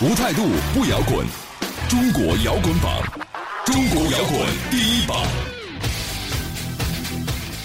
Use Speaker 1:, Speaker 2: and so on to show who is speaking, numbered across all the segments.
Speaker 1: 无态度不摇滚，中国摇滚榜，中国摇滚第一榜。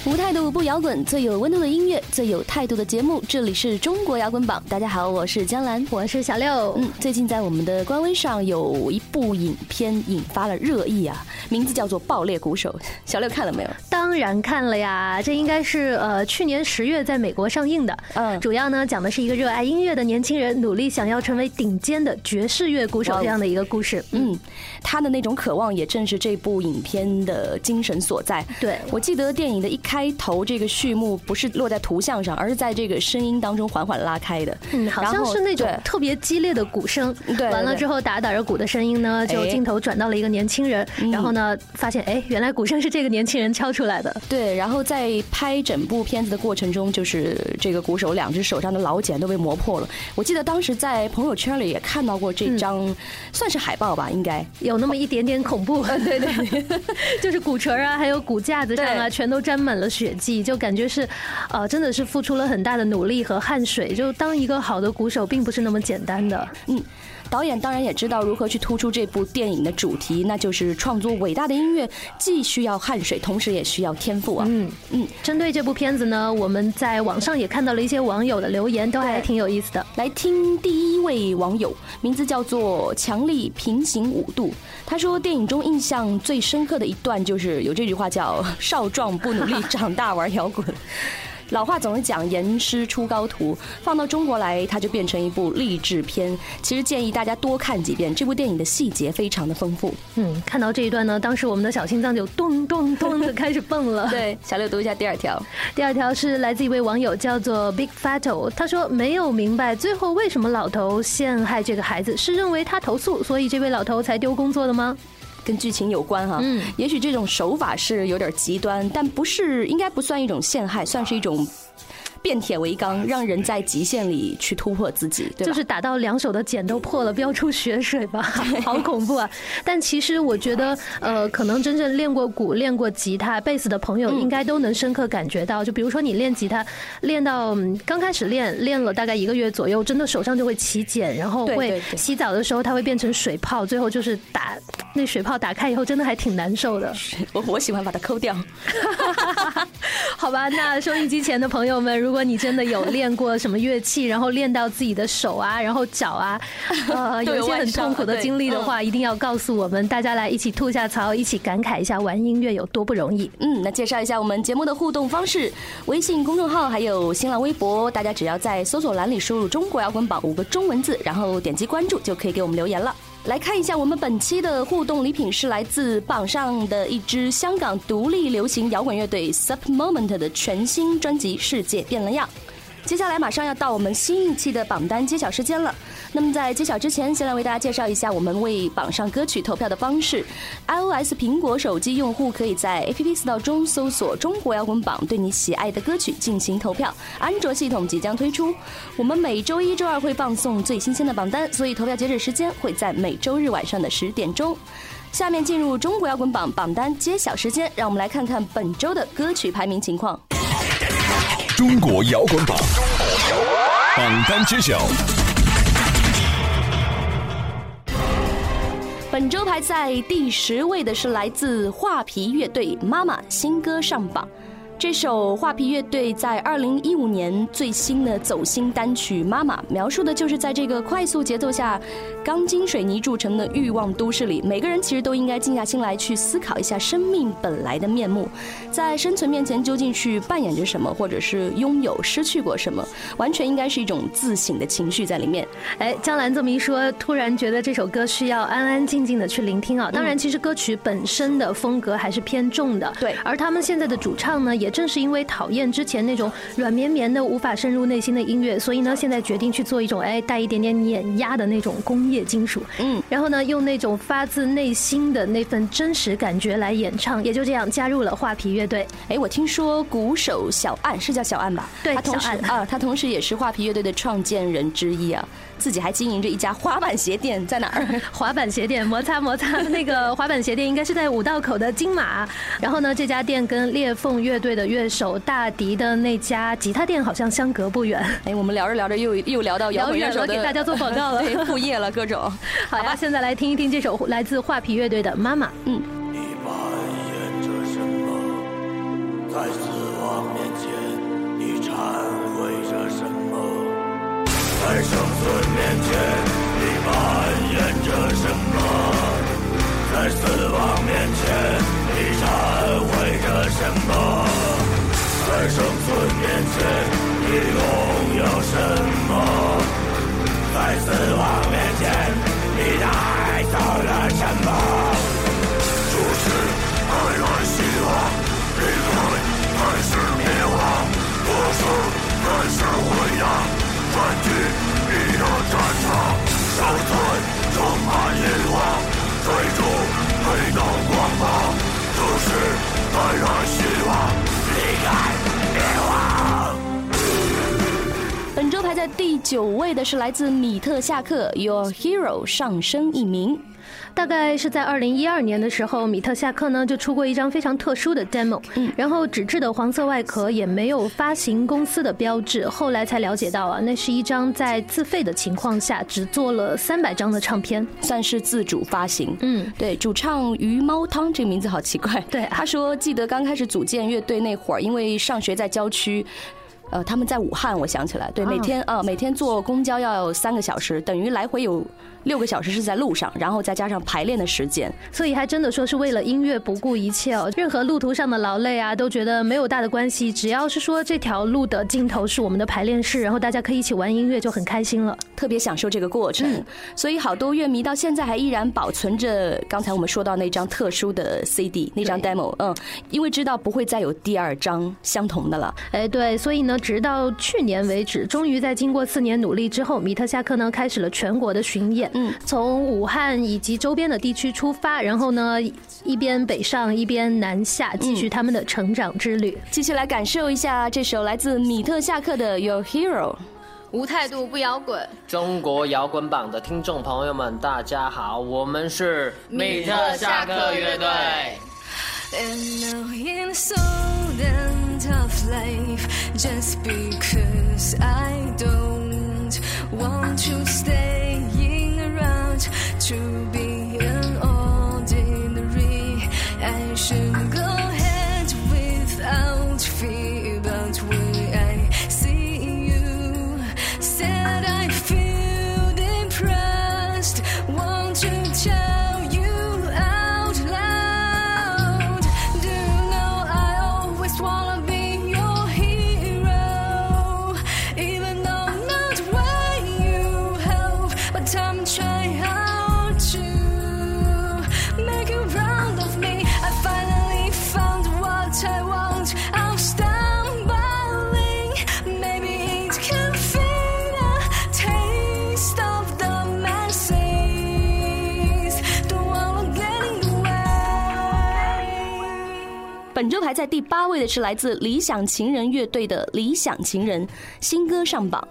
Speaker 2: 无态度不摇滚，最有温度的音乐，最有态度的节目。这里是中国摇滚榜，大家好，我是江兰，
Speaker 3: 我是小六。
Speaker 2: 嗯，最近在我们的官微上有一部影片引发了热议啊，名字叫做《爆裂鼓手》。小六看了没有？
Speaker 3: 当然看了呀，这应该是呃去年十月在美国上映的。嗯，主要呢讲的是一个热爱音乐的年轻人努力想要成为顶尖的爵士乐鼓手这样的一个故事。
Speaker 2: 嗯，他的那种渴望也正是这部影片的精神所在。
Speaker 3: 对，
Speaker 2: 我记得电影的一开。开头这个序幕不是落在图像上，而是在这个声音当中缓缓拉开的。
Speaker 3: 嗯，好像是那种特别激烈的鼓声。
Speaker 2: 对，
Speaker 3: 完了之后打打着鼓的声音呢，就镜头转到了一个年轻人，然后呢发现哎，原来鼓声是这个年轻人敲出来的。
Speaker 2: 对，然后在拍整部片子的过程中，就是这个鼓手两只手上的老茧都被磨破了。我记得当时在朋友圈里也看到过这张，算是海报吧，应该
Speaker 3: 有那么一点点恐怖。
Speaker 2: 对 对，
Speaker 3: 就是鼓槌啊，还有鼓架子上啊，全都沾满了。血迹就感觉是，呃，真的是付出了很大的努力和汗水。就当一个好的鼓手，并不是那么简单的。
Speaker 2: 嗯，导演当然也知道如何去突出这部电影的主题，那就是创作伟大的音乐，既需要汗水，同时也需要天赋啊。
Speaker 3: 嗯嗯，针对这部片子呢，我们在网上也看到了一些网友的留言，都还挺有意思的。
Speaker 2: 来听第一位网友，名字叫做强力平行五度，他说电影中印象最深刻的一段就是有这句话叫“少壮不努力，长大玩摇滚”。老话总是讲严师出高徒，放到中国来，它就变成一部励志片。其实建议大家多看几遍，这部电影的细节非常的丰富。
Speaker 3: 嗯，看到这一段呢，当时我们的小心脏就咚咚咚的开始蹦了。
Speaker 2: 对，小六读一下第二条。
Speaker 3: 第二条是来自一位网友叫做 Big Fato，他说没有明白最后为什么老头陷害这个孩子，是认为他投诉，所以这位老头才丢工作的吗？
Speaker 2: 跟剧情有关哈，嗯，也许这种手法是有点极端，但不是，应该不算一种陷害，算是一种。变铁为钢，让人在极限里去突破自己，对
Speaker 3: 就是打到两手的茧都破了，飙出血水吧，好恐怖啊！但其实我觉得，呃，可能真正练过鼓、练过吉他、贝斯的朋友，应该都能深刻感觉到。就比如说你练吉他，练到刚开始练，练了大概一个月左右，真的手上就会起茧，然后会洗澡的时候它会变成水泡，最后就是打那水泡打开以后，真的还挺难受的。
Speaker 2: 我我喜欢把它抠掉。
Speaker 3: 好吧，那收音机前的朋友们，如果你真的有练过什么乐器，然后练到自己的手啊，然后脚啊，呃，有一些很痛苦的经历的话，一定要告诉我们，大家来一起吐下槽，一起感慨一下玩音乐有多不容易。
Speaker 2: 嗯，那介绍一下我们节目的互动方式：微信公众号还有新浪微博，大家只要在搜索栏里输入“中国摇滚榜”五个中文字，然后点击关注，就可以给我们留言了。来看一下我们本期的互动礼品是来自榜上的一支香港独立流行摇滚乐队 Sub Moment 的全新专辑《世界变了样》。接下来马上要到我们新一期的榜单揭晓时间了。那么在揭晓之前，先来为大家介绍一下我们为榜上歌曲投票的方式。iOS 苹果手机用户可以在 App Store 中搜索“中国摇滚榜”，对你喜爱的歌曲进行投票。安卓系统即将推出，我们每周一、周二会放送最新鲜的榜单，所以投票截止时间会在每周日晚上的十点钟。下面进入中国摇滚榜榜单揭晓时间，让我们来看看本周的歌曲排名情况。
Speaker 1: 中国摇滚榜，榜单揭晓。
Speaker 2: 本周排在第十位的是来自画皮乐队《妈妈》新歌上榜。这首画皮乐队在二零一五年最新的走心单曲《妈妈》，描述的就是在这个快速节奏下、钢筋水泥铸成的欲望都市里，每个人其实都应该静下心来去思考一下生命本来的面目，在生存面前究竟去扮演着什么，或者是拥有失去过什么，完全应该是一种自省的情绪在里面。
Speaker 3: 哎，江兰这么一说，突然觉得这首歌需要安安静静的去聆听啊。当然，其实歌曲本身的风格还是偏重的，
Speaker 2: 对。
Speaker 3: 而他们现在的主唱呢，也。也正是因为讨厌之前那种软绵绵的、无法深入内心的音乐，所以呢，现在决定去做一种哎带一点点碾压的那种工业金属。嗯，然后呢，用那种发自内心的那份真实感觉来演唱，也就这样加入了画皮乐队。
Speaker 2: 哎，我听说鼓手小岸是叫小岸吧？
Speaker 3: 对，
Speaker 2: 他同时啊，他同时也是画皮乐队的创建人之一啊。自己还经营着一家滑板鞋店，在哪儿？
Speaker 3: 滑板鞋店，摩擦摩擦。那个 滑板鞋店应该是在五道口的金马。然后呢，这家店跟裂缝乐队的乐手大迪的那家吉他店好像相隔不远。
Speaker 2: 哎，我们聊着聊着又又聊到摇滚乐手
Speaker 3: 给大家做广告了，
Speaker 2: 副业了各种。
Speaker 3: 好呀，现在来听一听这首来自画皮乐队的《妈妈》。嗯。
Speaker 4: 你扮演着什么在面前，你扮演着什么？在死亡面前，你忏悔着什么？在生存面前，你拥有什么？在死亡面前，你带走了什么？注视爱来希望，离开还是灭亡？多少还是回答？
Speaker 2: 位的是来自米特夏克《Your Hero》上升一名。
Speaker 3: 大概是在二零一二年的时候，米特夏克呢就出过一张非常特殊的 demo，嗯，然后纸质的黄色外壳也没有发行公司的标志，后来才了解到啊，那是一张在自费的情况下只做了三百张的唱片，
Speaker 2: 算是自主发行。嗯，对，主唱鱼猫汤这个名字好奇怪。
Speaker 3: 对，
Speaker 2: 他说记得刚开始组建乐队那会儿，因为上学在郊区。呃，他们在武汉，我想起来，对，每天呃每天坐公交要三个小时，等于来回有六个小时是在路上，然后再加上排练的时间，
Speaker 3: 所以还真的说是为了音乐不顾一切哦。任何路途上的劳累啊，都觉得没有大的关系，只要是说这条路的尽头是我们的排练室，然后大家可以一起玩音乐，就很开心了，
Speaker 2: 特别享受这个过程。所以好多乐迷到现在还依然保存着刚才我们说到那张特殊的 CD，那张 demo，嗯，因为知道不会再有第二张相同的了。
Speaker 3: 哎，对，所以呢。直到去年为止，终于在经过四年努力之后，米特夏克呢开始了全国的巡演。嗯，从武汉以及周边的地区出发，然后呢一边北上一边南下，继续他们的成长之旅。
Speaker 2: 继续来感受一下这首来自米特夏克的《Your Hero》。
Speaker 5: 无态度不摇滚，
Speaker 6: 中国摇滚榜的听众朋友们，大家好，我们是
Speaker 5: 米特夏克乐队。And now in so end of life, just because I don't want to
Speaker 2: stay. 本周排在第八位的是来自理想情人乐队的《理想情人》新歌上榜。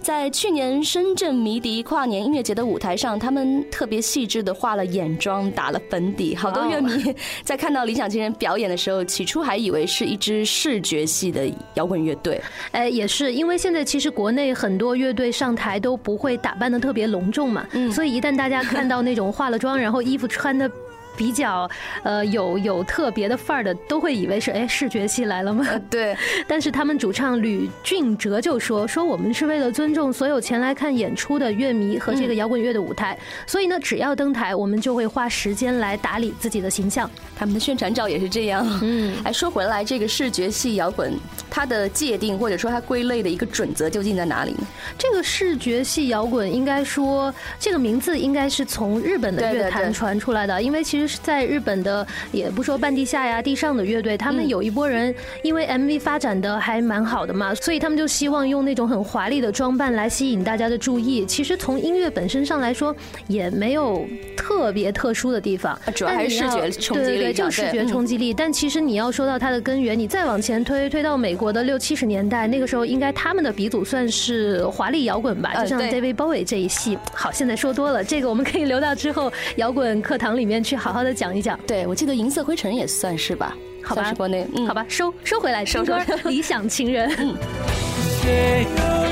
Speaker 2: 在去年深圳迷笛跨年音乐节的舞台上，他们特别细致的化了眼妆，打了粉底。好多乐迷 在看到理想情人表演的时候，起初还以为是一支视觉系的摇滚乐队。
Speaker 3: 哎，也是因为现在其实国内很多乐队上台都不会打扮的特别隆重嘛，所以一旦大家看到那种化了妆，然后衣服穿的。比较呃有有特别的范儿的，都会以为是哎视觉系来了吗？
Speaker 2: 对。
Speaker 3: 但是他们主唱吕俊哲就说说我们是为了尊重所有前来看演出的乐迷和这个摇滚乐的舞台，所以呢，只要登台，我们就会花时间来打理自己的形象。
Speaker 2: 他们的宣传照也是这样。嗯。哎，说回来，这个视觉系摇滚它的界定或者说它归类的一个准则究竟在哪里呢？
Speaker 3: 这个视觉系摇滚应该说这个名字应该是从日本的乐坛传出来的，因为其实。其实，在日本的也不说半地下呀、地上的乐队，他们有一波人因为 MV 发展的还蛮好的嘛，所以他们就希望用那种很华丽的装扮来吸引大家的注意。其实从音乐本身上来说，也没有特别特殊的地方，
Speaker 2: 主要还是视觉冲击力
Speaker 3: 对对对，就视觉冲击力。但其实你要说到它的根源，你再往前推，推到美国的六七十年代，那个时候应该他们的鼻祖算是华丽摇滚吧，就像 David Bowie 这一系。好，现在说多了，这个我们可以留到之后摇滚课堂里面去好好的讲一讲。
Speaker 2: 对，我记得银色灰尘也算是吧，
Speaker 3: 好吧，
Speaker 2: 国内，
Speaker 3: 嗯，好吧，收收回来，
Speaker 2: 收收
Speaker 3: 理想情人。嗯。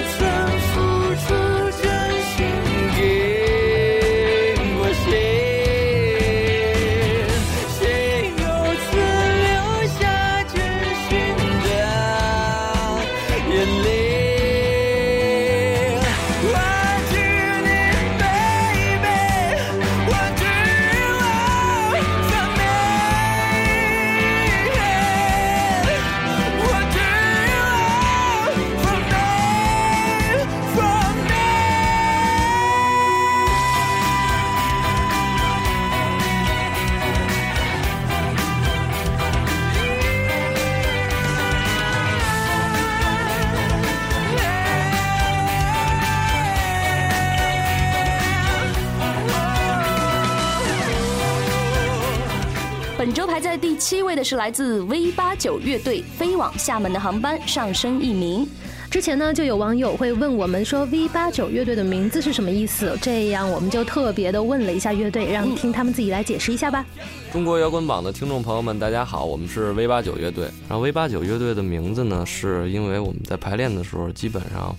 Speaker 2: 是来自 V 八九乐队《飞往厦门的航班》上升一名。
Speaker 3: 之前呢，就有网友会问我们说 V 八九乐队的名字是什么意思？这样我们就特别的问了一下乐队，让听他们自己来解释一下吧。
Speaker 7: 中国摇滚榜的听众朋友们，大家好，我们是 V 八九乐队。然后 V 八九乐队的名字呢，是因为我们在排练的时候，基本上，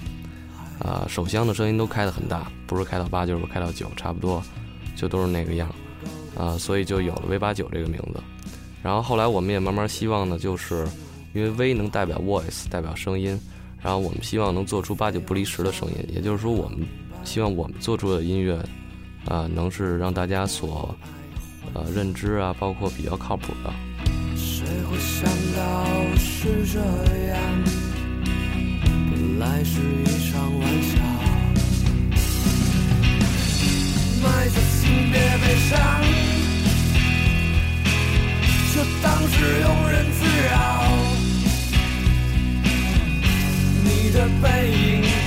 Speaker 7: 呃，手箱的声音都开得很大，不是开到八就是开到九，差不多就都是那个样，啊、所以就有了 V 八九这个名字。然后后来我们也慢慢希望呢，就是因为 V 能代表 voice，代表声音，然后我们希望能做出八九不离十的声音，也就是说，我们希望我们做出的音乐，啊、能是让大家所呃认知啊，包括比较靠谱的。
Speaker 4: 谁会想到是这样？本来是一场玩笑，埋在心别悲伤，就当是庸人自扰。你的背影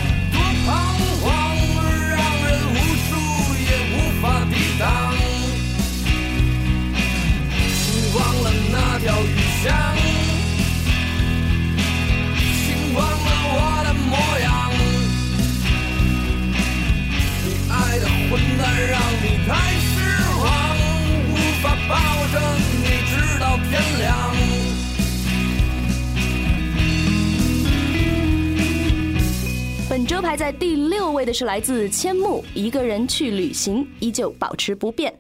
Speaker 2: 是来自千木，一个人去旅行，依旧保持不变。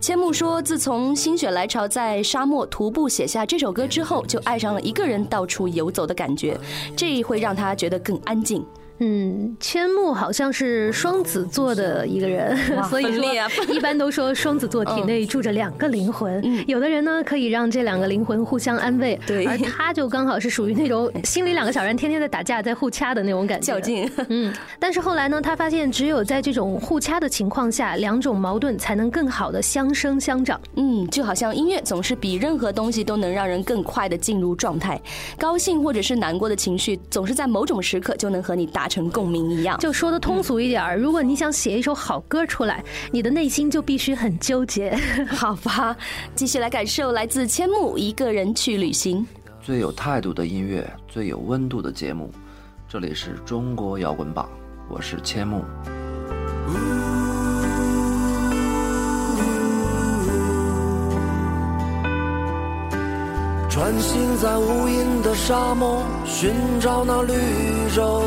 Speaker 2: 千木说，自从心血来潮在沙漠徒步写下这首歌之后，就爱上了一个人到处游走的感觉，这会让他觉得更安静。
Speaker 3: 嗯，千木好像是双子座的一个人，所以说 一般都说双子座体内住着两个灵魂。有的人呢可以让这两个灵魂互相安慰，
Speaker 2: 对
Speaker 3: 而他就刚好是属于那种心里两个小人天天在打架，在互掐的那种感觉。
Speaker 2: 较劲，
Speaker 3: 嗯，但是后来呢，他发现只有在这种互掐的情况下，两种矛盾才能更好的相生相长。
Speaker 2: 嗯，就好像音乐总是比任何东西都能让人更快的进入状态，高兴或者是难过的情绪，总是在某种时刻就能和你达成共鸣一样。
Speaker 3: 就说的通俗一点儿，如果你想写一首好歌出来，你的内心就必须很纠结。
Speaker 2: 好吧，继续来感受来自千木一个人去旅行。
Speaker 8: 最有态度的音乐，最有温度的节目，这里是中国摇滚榜，我是千木。
Speaker 4: 穿行在无垠的沙漠，寻找那绿洲。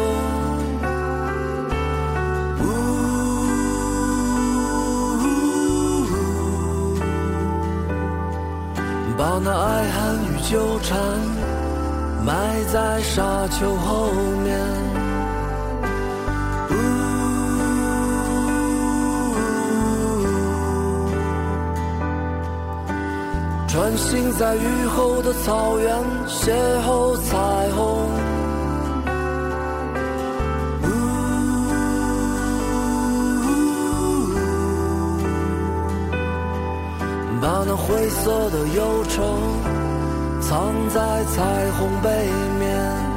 Speaker 4: 那爱恨与纠缠埋在沙丘后面。穿行在雨后的草原，邂逅彩虹。把那灰色的忧愁，藏在彩虹背面。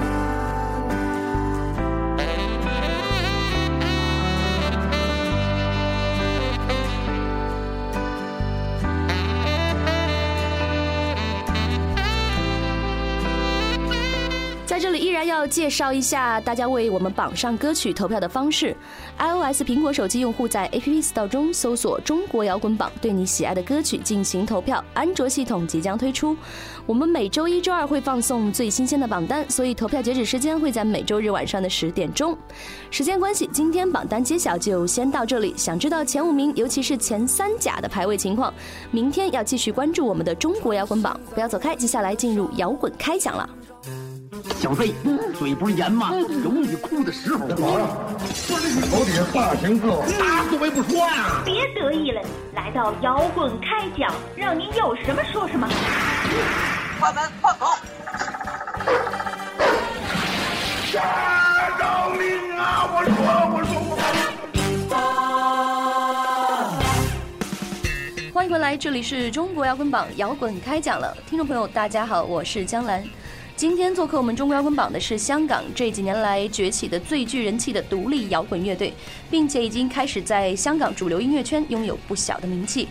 Speaker 2: 介绍一下大家为我们榜上歌曲投票的方式。iOS 苹果手机用户在 App Store 中搜索“中国摇滚榜”，对你喜爱的歌曲进行投票。安卓系统即将推出，我们每周一、周二会放送最新鲜的榜单，所以投票截止时间会在每周日晚上的十点钟。时间关系，今天榜单揭晓就先到这里。想知道前五名，尤其是前三甲的排位情况，明天要继续关注我们的中国摇滚榜。不要走开，接下来进入摇滚开讲了。
Speaker 9: 小飞，嘴不是严吗？有你哭的时候。
Speaker 10: 完了，说这你头顶上大型字，
Speaker 9: 打死我也不说呀！
Speaker 11: 别得意了，来到摇滚开讲，让您有什么说什么。
Speaker 9: 关门放狗。
Speaker 10: 呀！饶命啊！我说，我说，
Speaker 2: 我。欢迎回来，这里是中国摇滚榜，摇滚开讲了。听众朋友，大家好，我是江兰。今天做客我们中国摇滚榜的是香港这几年来崛起的最具人气的独立摇滚乐队，并且已经开始在香港主流音乐圈拥有不小的名气。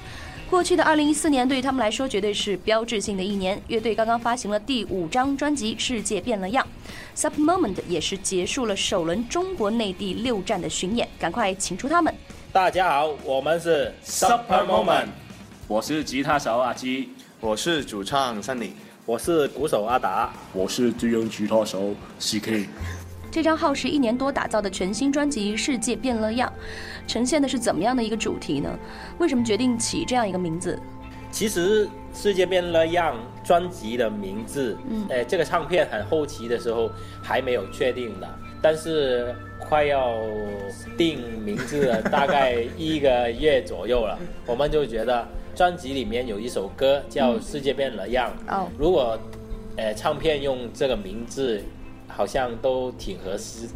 Speaker 2: 过去的二零一四年对于他们来说绝对是标志性的一年，乐队刚刚发行了第五张专辑《世界变了样》，Super Moment 也是结束了首轮中国内地六站的巡演，赶快请出他们。
Speaker 12: 大家好，我们是 Super Moment，我是吉他手阿基，
Speaker 13: 我是主唱 Sunny。
Speaker 12: 我是鼓手阿达，
Speaker 14: 我是低音吉他手 CK。
Speaker 2: 这张耗时一年多打造的全新专辑《世界变了样》，呈现的是怎么样的一个主题呢？为什么决定起这样一个名字？
Speaker 12: 其实《世界变了样》专辑的名字，嗯，呃，这个唱片很后期的时候还没有确定的，但是快要定名字了，大概一个月左右了，我们就觉得。专辑里面有一首歌叫《世界变了样》，哦，如果，呃，唱片用这个名字，好像都挺合适，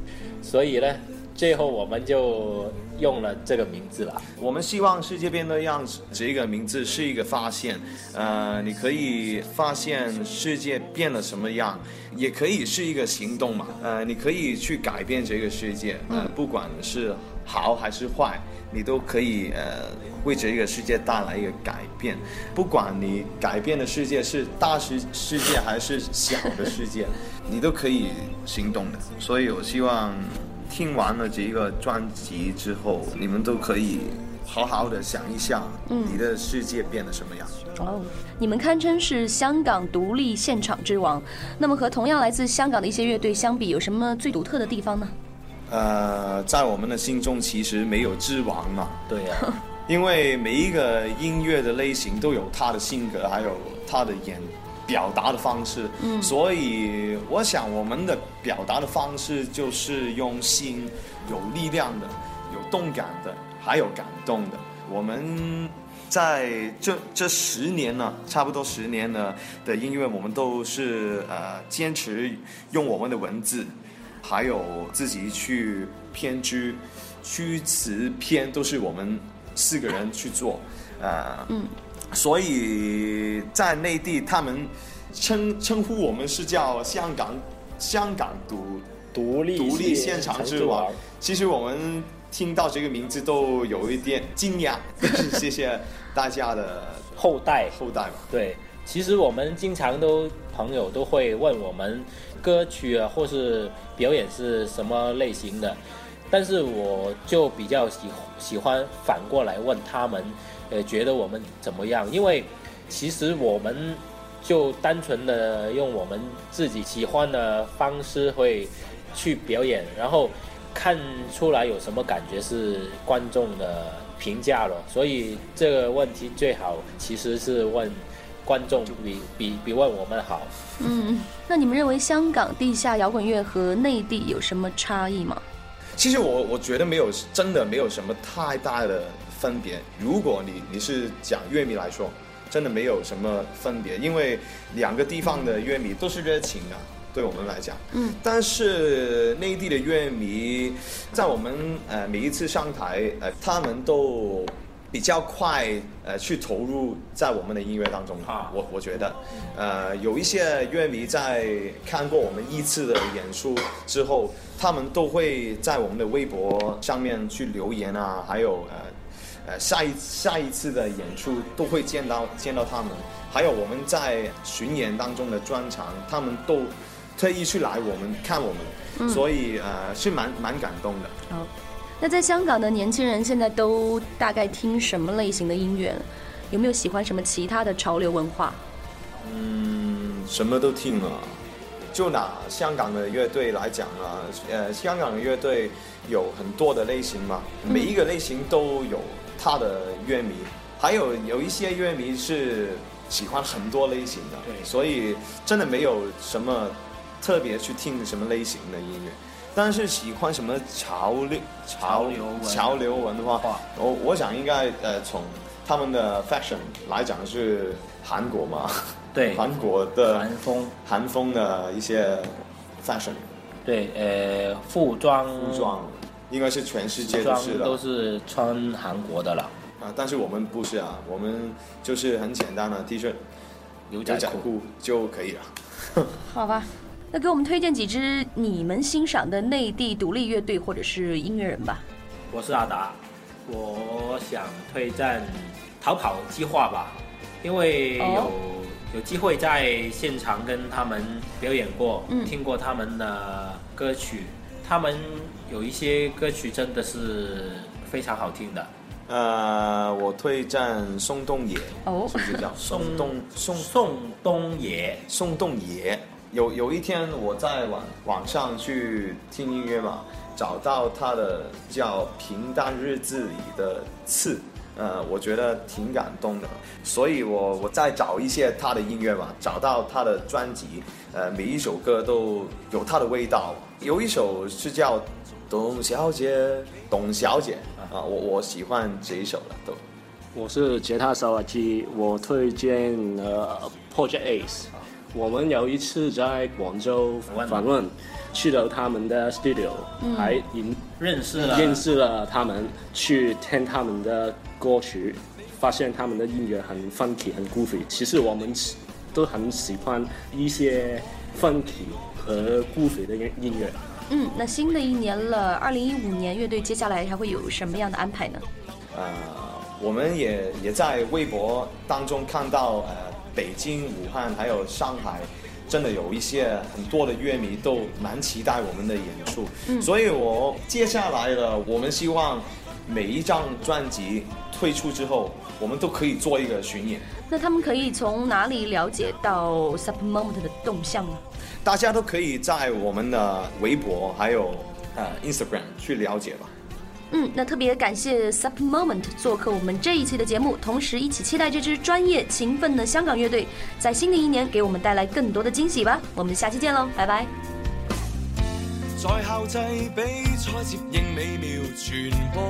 Speaker 12: 所以呢，最后我们就用了这个名字了。
Speaker 13: 我们希望《世界变了样》这个名字是一个发现，呃，你可以发现世界变了什么样，也可以是一个行动嘛，呃，你可以去改变这个世界，呃，不管是好还是坏。你都可以呃为这个世界带来一个改变，不管你改变的世界是大世世界还是小的世界，你都可以行动的。所以我希望听完了这个专辑之后，你们都可以好好的想一下，你的世界变得什么样。
Speaker 2: 哦，你们堪称是香港独立现场之王，那么和同样来自香港的一些乐队相比，有什么最独特的地方呢？
Speaker 13: 呃，在我们的心中其实没有之王嘛。
Speaker 12: 对呀，
Speaker 13: 因为每一个音乐的类型都有他的性格，还有他的演表达的方式。嗯，所以我想我们的表达的方式就是用心、有力量的、有动感的，还有感动的。我们在这这十年呢，差不多十年呢的音乐，我们都是呃坚持用我们的文字。还有自己去编剧，曲词编都是我们四个人去做，呃，嗯，所以在内地他们称称呼我们是叫香港香港独
Speaker 12: 独立
Speaker 13: 独立现场之王。其实我们听到这个名字都有一点惊讶，谢谢大家的
Speaker 12: 后代
Speaker 13: 后代嘛。
Speaker 12: 对，其实我们经常都朋友都会问我们。歌曲啊，或是表演是什么类型的？但是我就比较喜喜欢反过来问他们，呃，觉得我们怎么样？因为其实我们就单纯的用我们自己喜欢的方式会去表演，然后看出来有什么感觉是观众的评价了。所以这个问题最好其实是问。观众比比比问我们好。
Speaker 2: 嗯，那你们认为香港地下摇滚乐和内地有什么差异吗？
Speaker 13: 其实我我觉得没有，真的没有什么太大的分别。如果你你是讲乐迷来说，真的没有什么分别，因为两个地方的乐迷都是热情的，对我们来讲。嗯。但是内地的乐迷，在我们呃每一次上台，呃，他们都。比较快呃去投入在我们的音乐当中。我我觉得，呃，有一些乐迷在看过我们一次的演出之后，他们都会在我们的微博上面去留言啊，还有呃呃下一下一次的演出都会见到见到他们，还有我们在巡演当中的专场，他们都特意去来我们看我们，
Speaker 2: 嗯
Speaker 13: 所以呃是蛮蛮感动的。
Speaker 2: 好，那在香港的年轻人现在都大概听什么类型的音乐？有没有喜欢什么其他的潮流文化？
Speaker 13: 嗯，什么都听啊。就拿香港的乐队来讲啊，呃，香港的乐队有很多的类型嘛，每一个类型都有他的乐迷，还有有一些乐迷是喜欢很多类型的，对，所以真的没有什么特别去听什么类型的音乐。但是喜欢什么潮流潮
Speaker 12: 流文
Speaker 13: 潮流文化，我我想应该呃从他们的 fashion 来讲是韩国嘛，
Speaker 12: 对。
Speaker 13: 韩国的
Speaker 12: 韩风。
Speaker 13: 韩风的一些 fashion
Speaker 12: 对，呃，服装。
Speaker 13: 服装应该是全世界都是的。
Speaker 12: 都是穿韩国的了。
Speaker 13: 啊，但是我们不是啊，我们就是很简单的 T 恤、
Speaker 12: 牛仔裤。
Speaker 13: 裤就可以了。
Speaker 2: 好吧，那给我们推荐几支你们欣赏的内地独立乐队或者是音乐人吧。
Speaker 12: 我是阿达，我想推荐逃跑计划吧，因为有、
Speaker 2: 哦
Speaker 12: 有机会在现场跟他们表演过，
Speaker 2: 嗯
Speaker 12: 听过他们的歌曲，他们有一些歌曲真的是非常好听的。
Speaker 13: 呃，我推荐宋冬野，
Speaker 2: 哦
Speaker 13: 是不是叫宋冬宋
Speaker 12: 宋冬野？
Speaker 13: 宋冬野。有有一天我在网网上去听音乐嘛，找到他的叫《平淡日子里的刺》，呃，我觉得挺感动的，所以我我再找一些他的音乐嘛，找到他的专辑，呃，每一首歌都有他的味道。有一首是叫《董小姐》，董小姐啊，我我喜欢这一首的都。
Speaker 14: 我是吉他手阿基，我推荐呃 Project Ace。我们有一次在广州访问，去了他们的 studio，、
Speaker 12: 嗯
Speaker 14: 还认
Speaker 12: 认识了
Speaker 14: 认识了他们，去听他们的歌曲，发现他们的音乐很 funky 很 goofy。其实我们都很喜欢一些 funky 和 goofy 的音音乐。
Speaker 2: 嗯，那新的一年了，二零一五年乐队接下来还会有什么样的安排呢？
Speaker 13: 呃，我们也也在微博当中看到，呃，北京、武汉还有上海，真的有一些很多的乐迷都蛮期待我们的演出。
Speaker 2: 嗯
Speaker 13: 所以我接下来的，我们希望每一张专辑推出之后，我们都可以做一个巡演，
Speaker 2: 那他们可以从哪里了解到 Sup Moment 的动向呢？
Speaker 13: 大家都可以在我们的微博还有呃 Instagram 去了解吧。
Speaker 2: 嗯，那特别感谢 Sup Moment 做客我们这一期的节目，同时一起期待这支专业勤奋的香港乐队在新的一年给我们带来更多的惊喜吧。我们下期见喽，拜拜。
Speaker 4: 在校际比賽接應美妙傳播，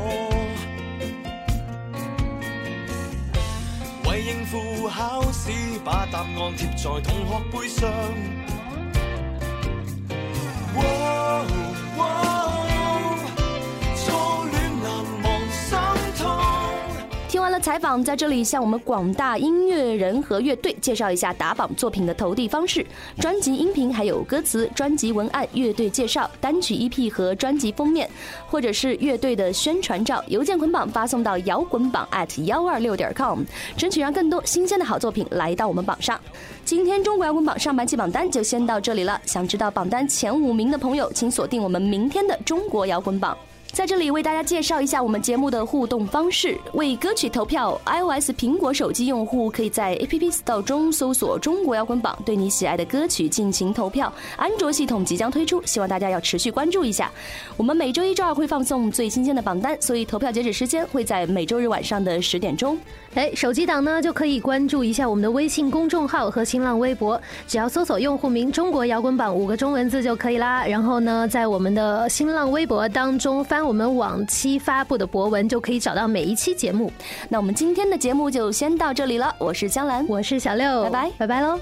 Speaker 4: 為應付考試，把答案貼在同學背上。
Speaker 2: 采访，在这里向我们广大音乐人和乐队介绍一下打榜作品的投递方式：专辑音频、还有歌词、专辑文案、乐队介绍、单曲 EP 和专辑封面，或者是乐队的宣传照，邮件捆绑发送到摇滚榜 at 幺二六点 com，争取让更多新鲜的好作品来到我们榜上。今天中国摇滚榜上半期榜单就先到这里了，想知道榜单前五名的朋友，请锁定我们明天的中国摇滚榜。在这里为大家介绍一下我们节目的互动方式。为歌曲投票，iOS 苹果手机用户可以在 App Store 中搜索“中国摇滚榜”，对你喜爱的歌曲进行投票。安卓系统即将推出，希望大家要持续关注一下。我们每周一、周二会放送最新鲜的榜单，所以投票截止时间会在每周日晚上的十点钟。
Speaker 3: 哎，手机党呢就可以关注一下我们的微信公众号和新浪微博，只要搜索用户名“中国摇滚榜”五个中文字就可以啦。然后呢，在我们的新浪微博当中发翻我们往期发布的博文，就可以找到每一期节目。
Speaker 2: 那我们今天的节目就先到这里了，我是江兰，
Speaker 3: 我是小六，
Speaker 2: 拜拜，
Speaker 3: 拜拜喽。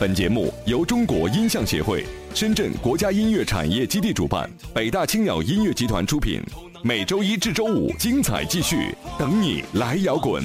Speaker 1: 本节目由中国音像协会、深圳国家音乐产业基地主办，北大青鸟音乐集团出品。每周一至周五精彩继续，等你来摇滚。